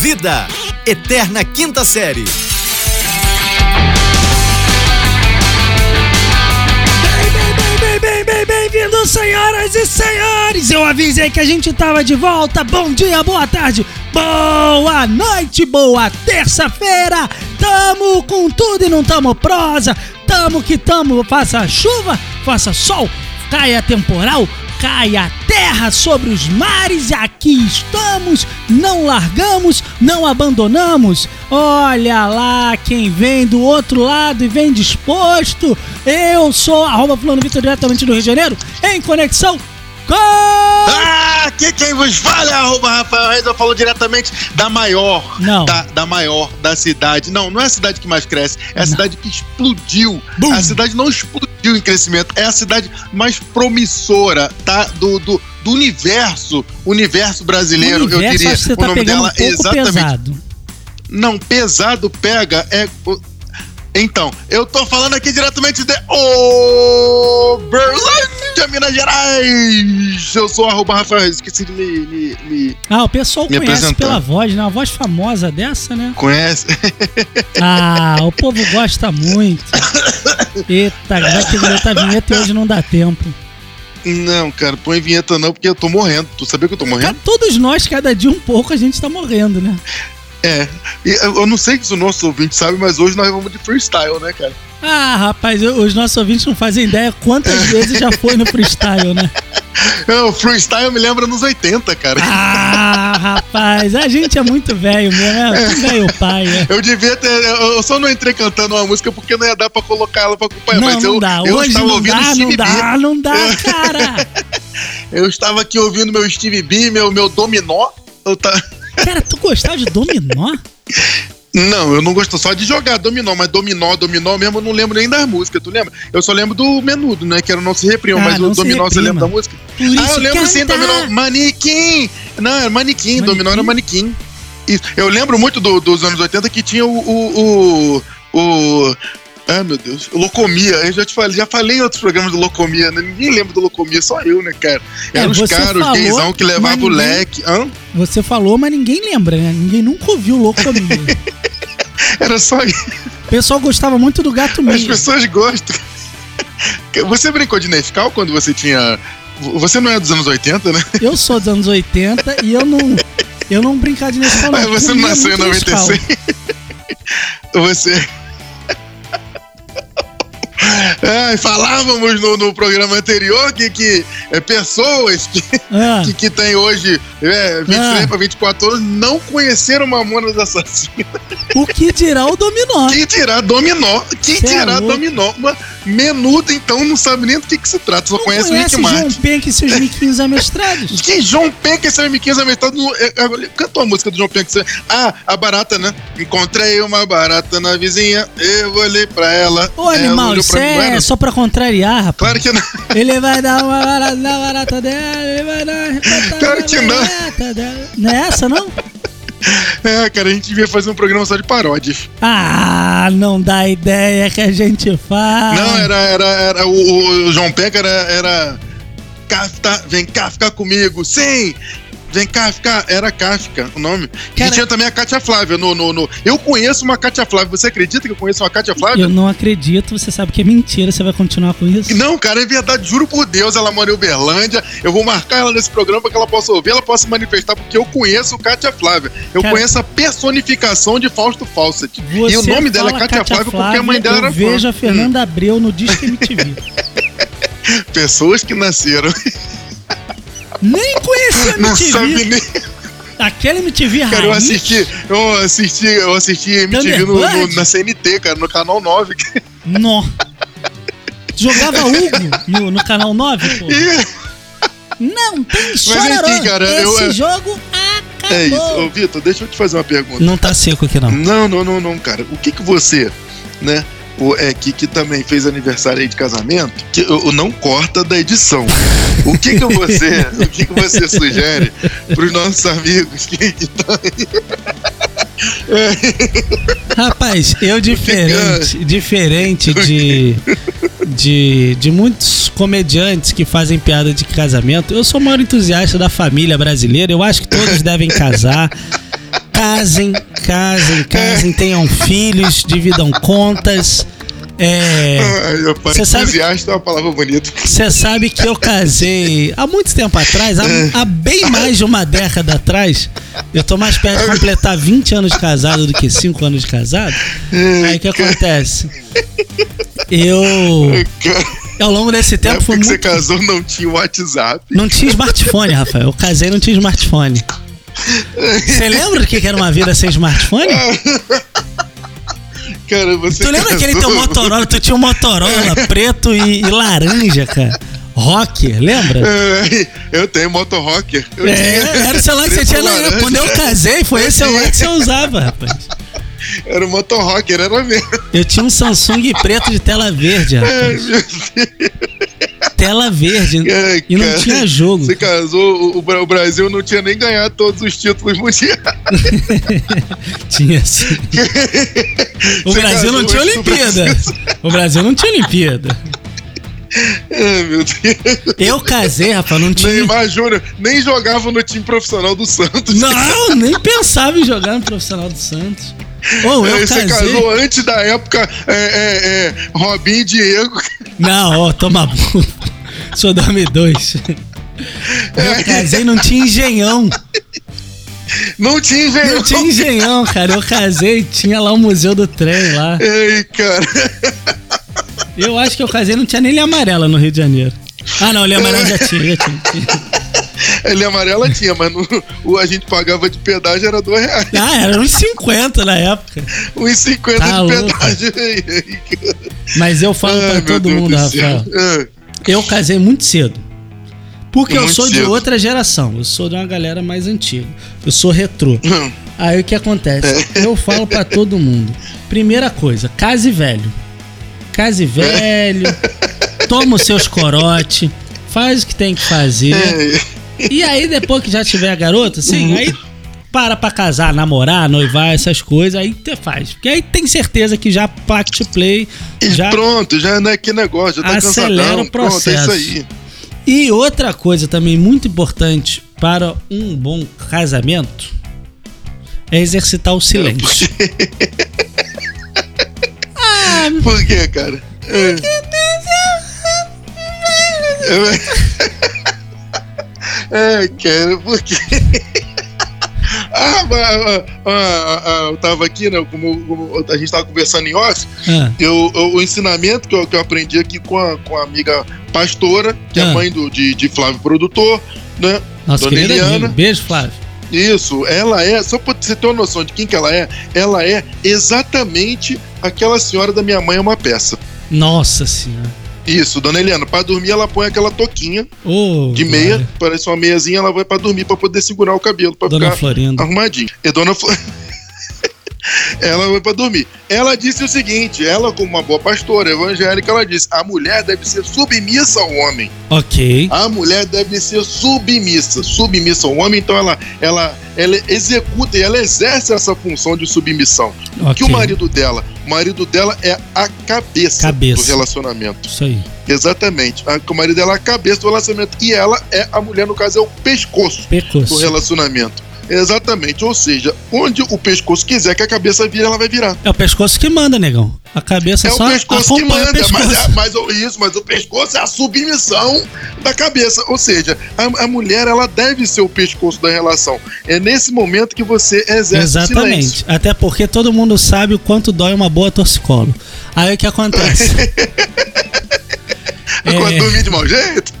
Vida, Eterna Quinta Série. Bem, bem, bem, bem-vindos, senhoras e senhores! Eu avisei que a gente tava de volta. Bom dia, boa tarde, boa noite, boa terça-feira! Tamo com tudo e não tamo prosa. Tamo que tamo, faça chuva, faça sol, caia temporal, caia terra sobre os mares e aqui estamos, não largamos, não abandonamos. Olha lá quem vem do outro lado e vem disposto. Eu sou arroba fulano Vitor diretamente do Rio de Janeiro, em conexão com... Ah, aqui quem vos fala é arroba Rafael Reis, eu falo diretamente da maior, Não. Da, da maior da cidade. Não, não é a cidade que mais cresce, é a cidade que explodiu. Bum. A cidade não explodiu em crescimento, é a cidade mais promissora, tá? Do, do, do universo, universo brasileiro, Universo, eu diria. acho que você o tá nome dela um exatamente. pesado. Não, pesado pega é. Então, eu tô falando aqui diretamente de Minas Gerais. Eu sou arroba Rafael, esqueci de me, me, me Ah, o pessoal Me conhece pela voz, né? Uma voz famosa dessa, né? conhece. Ah, o povo gosta muito. Eita, vai ter que botar vinheta e hoje não dá tempo. Não, cara, põe vinheta não, porque eu tô morrendo. Tu sabia que eu tô Cara, morrendo? todos nós, cada dia um pouco, a gente tá morrendo, né? É. Eu não sei se o nosso ouvinte sabe, mas hoje nós vamos de freestyle, né, cara? Ah, rapaz, eu- os nossos ouvintes não fazem ideia quantas vezes já foi no freestyle, né? É, O freestyle me lembra nos 80, cara. Ah, rapaz, a gente é muito velho mesmo, é tudo velho pai, é. Eu devia ter. Eu só não entrei cantando uma música porque não ia dar pra colocar ela pra acompanhar. Não, mas não eu, dá, eu hoje estava não ouvindo dá, não B. dá, não dá, cara. Eu estava aqui ouvindo meu Steve B, meu, meu dominó. Eu tá... Cara, tu gostava de dominó? Não, eu não gosto só de jogar dominó, mas dominó, dominó mesmo, eu não lembro nem das músicas, tu lembra? Eu só lembro do menudo, né? Que era Não Se Reprima, Ah, mas o dominó você Reprima. lembra da música? Por isso ah, eu lembro sim, dominó. Manequim! Não, era manequim, dominó era manequim. Isso. Eu lembro muito do- dos anos 80 que tinha o. o, o, o Ai, meu Deus. Locomia. Eu já te falei, já falei em outros programas do Locomia, né? Ninguém lembra do Locomia, só eu, né, cara? É, Eram os você caras, os gaysão que levavam o ninguém- leque. Hã? Você falou, mas ninguém lembra, né? Ninguém nunca ouviu Locomia. Era só isso. O pessoal gostava muito do Gato As Meio. pessoas gostam. Você brincou de Nescau quando você tinha. Você não é dos anos 80, né? Eu sou dos anos 80 e eu não. Eu não brincar de Nescau, não. Mas você não Comia nasceu em muito Nescau. 96. Você. É, falávamos no, no programa anterior que, que é, pessoas que, Ah, que, que tem hoje é, 23 Ah. para 24 anos não conheceram Mamonas Assassinas. o que dirá o dominó? Que dirá dominó? Que Cê é dirá louco. dominó? Uma menuda, então, não sabe nem do que, que se trata, só Não conhece, conhece o Nick Martin. Penck e seus miquinhos amestrados? Que João Penca esse M15 metade no. é, é, Cantou a música do João Penca. você- Ah, a barata, né? Encontrei uma barata na vizinha, eu olhei pra ela. Ô, animal, isso mim, é era? só pra contrariar, rapaz. Claro que não. Ele vai dar uma barata na barata dela, ele vai dar uma arrebatada Claro na que não. barata dela. Não é essa, não? É, cara, a gente devia fazer um programa só de paródias. Ah, não dá ideia que a gente faz. Não, era, era, era o, o João Penca era, era Kafka, vem cá ficar comigo. Sim! Vem ficar. Era Kafka o nome. Cara- E tinha também a Cátia Flávia no, no, no- Eu conheço uma Cátia Flávia. Você acredita que eu conheço uma Cátia Flávia? Eu não acredito, você sabe que é mentira, você vai continuar com isso? Não, cara, é verdade, juro por Deus, ela mora em Uberlândia. Eu vou marcar ela nesse programa para que ela possa ouvir, ela possa se manifestar, porque eu conheço Kátia Flávia. Eu Cara- conheço a personificação de Fausto Fawcett. E o nome dela é fala Kátia, Flávia, porque a mãe dela eu era vejo a fã. Fernanda Abreu no Disque MTV. Hum, Pessoas que nasceram. Nem conhecia a Não sabe MTV. nem. Aquela MTV Cara, eu raiz. assisti, eu assisti, eu assisti MTV no, no- na CNT, cara, no canal 9. Nó. Jogava Hugo no, no canal 9, pô. E Não tem enfim, chororô. cara, Esse eu- é- jogo acabou. é isso. Ô, Vitor, deixa eu te fazer uma pergunta. Não tá seco aqui, não. Não, não, não, não, cara. O que que você, né? O, é, que, que também fez aniversário aí de casamento, que o não corta da edição. O que que você, o que que você sugere para os nossos amigos que estão aí? Rapaz, eu diferente, diferente de, de, de muitos comediantes que fazem piada de casamento, eu sou o maior entusiasta da família brasileira. Eu acho que todos devem casar. casem, casem, casem, tenham filhos, dividam contas. É, Você sabe- entusiasta é uma palavra bonita. Você sabe que eu casei há muito tempo atrás, há, há bem mais de uma década atrás. Eu tô mais perto de completar 20 anos de casado do que 5 anos de casado. Aí o que acontece? Eu, ao longo desse tempo, fui que você muito. casou, não tinha WhatsApp. Não tinha smartphone, Rafael. Eu casei e não tinha smartphone. Você lembra do que que era uma vida sem smartphone? Cara, você Tu lembra casou... aquele teu Motorola? Tu tinha um Motorola preto e, e laranja, cara. Rocker, lembra? É, Eu tenho motorrocker. Eu É, tinha- era o celular que você tinha laranja. Quando eu casei, foi esse celular que você usava, rapaz. Era o motorrocker, era mesmo. Eu tinha um Samsung preto de tela verde, Ai, rapaz. meu Deus. Tela verde. Ai, E não cara. tinha jogo. Você casou, o, o Bra- o Brasil não tinha nem ganhado todos os títulos mundiais. Tinha sim. O Você Brasil não tinha Olimpíada. O Brasil não tinha Olimpíada. Ai, meu Deus. Eu casei, rapaz, não tinha. Neymar Júnior nem jogava no time profissional do Santos. Não, nem pensava em jogar no profissional do Santos. Ou eu É, Você casei. casou antes da época é, é, é, Robinho e Diego. Não, ó, toma burro. Sou 2002. Eu casei, não tinha engenhão. Não tinha engenhão. Não tinha engenhão, cara. Eu casei, tinha lá o Museu do Trem lá. Ei, cara. Eu acho que eu casei, não tinha nem linha amarela no Rio de Janeiro. Ah, não, linha amarela já tinha, já tinha. Ele amarela tinha, mas no- o a gente pagava de pedágio era dois reais. Ah, era uns 50 na época. 1,50 Tá de louco. pedágio. Mas eu falo Ai, pra todo Deus mundo. Rafael. Ah, Eu casei muito cedo. Porque eu Muito sou de cedo. outra geração. Eu sou de uma galera mais antiga. Eu sou retrô. hum. Aí o que acontece? Eu falo pra todo mundo. Primeira coisa, case velho. Case velho. Toma os seus corote. Faz o que tem que fazer. Ei, E aí, depois que já tiver a garota, assim, aí para pra casar, namorar, noivar, essas coisas, aí você faz. Porque aí tem certeza que já pact play, E já pronto, já não é que negócio, já tá Acelera cansadão. o processo. Pronto, é isso aí. E outra coisa também muito importante para um bom casamento é exercitar o silêncio. Ah, Por quê, cara? É. É, cara, por quê? Ah, mas, ah, ah, ah, eu tava aqui, né? Como, como a gente tava conversando em off, ah, eu, eu- o ensinamento que eu, que eu aprendi aqui com a, com a amiga pastora, que Ah. é mãe do, de, de Flávio Produtor, né? nossa Dona Eliana. amiga. Beijo, Flávio. Isso, ela é, só pra você ter uma noção de quem que ela é, ela é exatamente aquela senhora da minha mãe é uma peça. Nossa senhora. Isso, dona Eliana, pra dormir ela põe aquela toquinha Ô, de meia, Glória. parece uma meiazinha, ela vai pra dormir pra poder segurar o cabelo, pra Dona ficar Florinda. arrumadinho. E dona Flo... Ela vai pra dormir. Ela disse o seguinte: ela, como uma boa pastora evangélica, ela disse: a mulher deve ser submissa ao homem. Ok. A mulher deve ser submissa, submissa ao homem, então ela, ela, ela executa e ela exerce essa função de submissão. ok. Que o marido dela, o marido dela é a cabeça, Cabeça. do relacionamento. Isso aí. Exatamente. A- O marido dela é a cabeça do relacionamento e ela é a mulher, no caso, é o pescoço do Pescoço. relacionamento. Exatamente. Ou seja, onde o pescoço quiser que a cabeça vire, ela vai virar. É o pescoço que manda, negão. A cabeça É só o pescoço que manda, pescoço. mas, é, mas o- isso, mas o pescoço é a submissão da cabeça. Ou seja, a, a mulher ela deve ser o pescoço da relação. É nesse momento que você exerce o silêncio. Exatamente. Até porque todo mundo sabe o quanto dói uma boa torcicolo. Aí o que acontece? Quando É. dormir de mau jeito,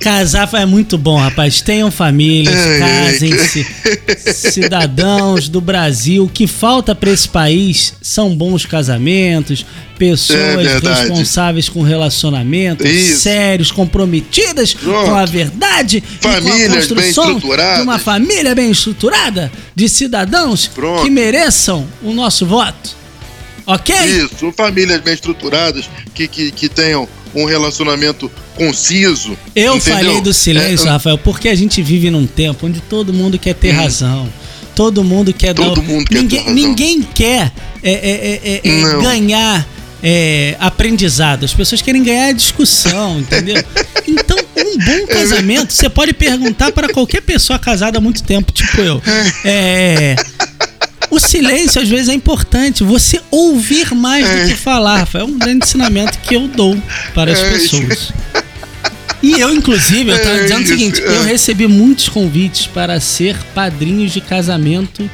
Casar é muito bom, rapaz. Tenham famílias, casem-se. Cidadãos do Brasil. O que falta para esse país são bons casamentos, pessoas É responsáveis com relacionamentos, Isso. sérios, comprometidas Pronto. com a verdade e com a Famílias construção de uma família bem estruturada de cidadãos Pronto. que mereçam o nosso voto. Ok? isso, famílias bem estruturadas que, que, que tenham um relacionamento conciso. Eu entendeu? falei do silêncio, É, Rafael, porque a gente vive num tempo onde todo mundo quer ter Hum. razão. Todo mundo quer Todo dar. mundo quer ninguém, ninguém quer é, é, é, é, Não. ganhar é, aprendizado. As pessoas querem ganhar discussão, entendeu? Então Um bom casamento, você pode perguntar para qualquer pessoa casada há muito tempo, tipo eu. É. O silêncio às vezes é importante, você ouvir mais do que falar. É um grande ensinamento que eu dou para as É pessoas. E eu, inclusive, eu tava É dizendo o seguinte: é. eu recebi muitos convites para ser padrinhos de casamento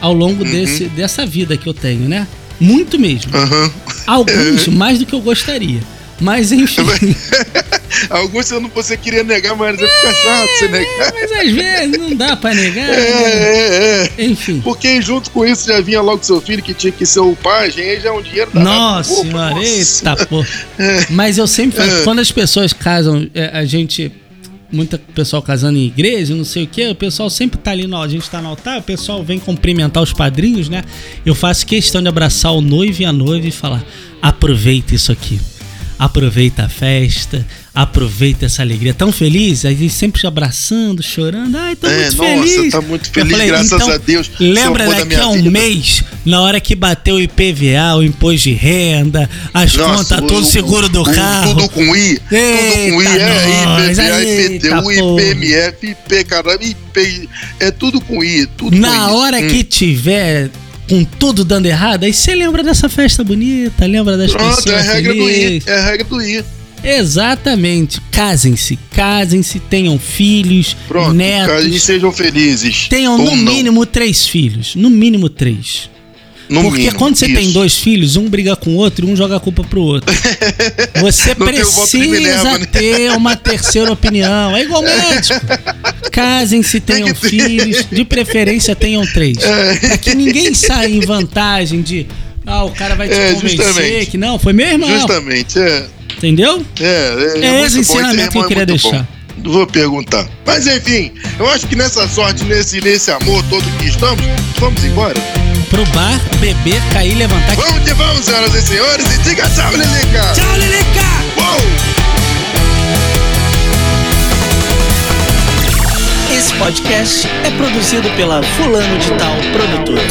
ao longo Uhum. desse, dessa vida que eu tenho, né? Muito mesmo. Aham. Alguns mais do que eu gostaria. Mas enfim. Alguns você não você queria negar, mas ia ficar chato você negar. Mas às vezes não dá pra negar. É, né? é, é. Enfim. Porque junto com isso já vinha logo seu filho que tinha que ser o pai, aí já é um dinheiro danado. Nossa Opa, senhora, nossa. eita pô. Mas eu sempre falo, É. quando as pessoas casam, é, a gente. Muita pessoal casando em igreja, não sei o que, o pessoal sempre tá ali, no, a gente tá no altar, o pessoal vem cumprimentar os padrinhos, né? Eu faço questão de abraçar o noivo e a noiva e falar: aproveita isso aqui. Aproveita a festa, aproveita essa alegria. Tão feliz, aí sempre te abraçando, chorando. Ai, tô É, muito nossa, feliz. tá muito feliz, graças então, a Deus, Lembra daqui a um vida. mês, na hora que bateu o IPVA, o imposto de renda, as Nossa, contas, todo o seguro do o- carro. Tudo com I. tudo com I. Eita, É IPVA, eita, IPTU. IPMF, IP, caramba, IP. É tudo com I. Tudo Na com I. hora Hum. que tiver com tudo dando errado, aí você lembra dessa festa bonita, lembra das Pronto, pessoas é a regra do I. felizes. É a regra do I. Exatamente. Casem-se, casem-se, tenham filhos, Pronto, netos. e sejam felizes. Tenham no não. mínimo três filhos. No mínimo três. No Porque mínimo, quando você tem isso. dois filhos, um briga com o outro e um joga a culpa pro outro. Você tem precisa né? ter uma terceira opinião. É igual médico. Casem-se, Tem tenham filhos. De preferência, tenham três. É. Pra que ninguém saia em vantagem de. Ah, o cara vai te É, convencer justamente. que não, foi meu irmão. Justamente, é. Entendeu? É, é, É muito esse ensinamento que eu é queria muito bom. deixar. Vou perguntar. Mas enfim, eu acho que nessa sorte, nesse, nesse amor todo que estamos, vamos embora. Pro bar, beber, cair, levantar. Vamos que vamos, senhoras e senhores, e diga tchau, Lilica! Tchau, Lilica! Uou! Esse podcast é produzido pela Fulano de Tal Produtora.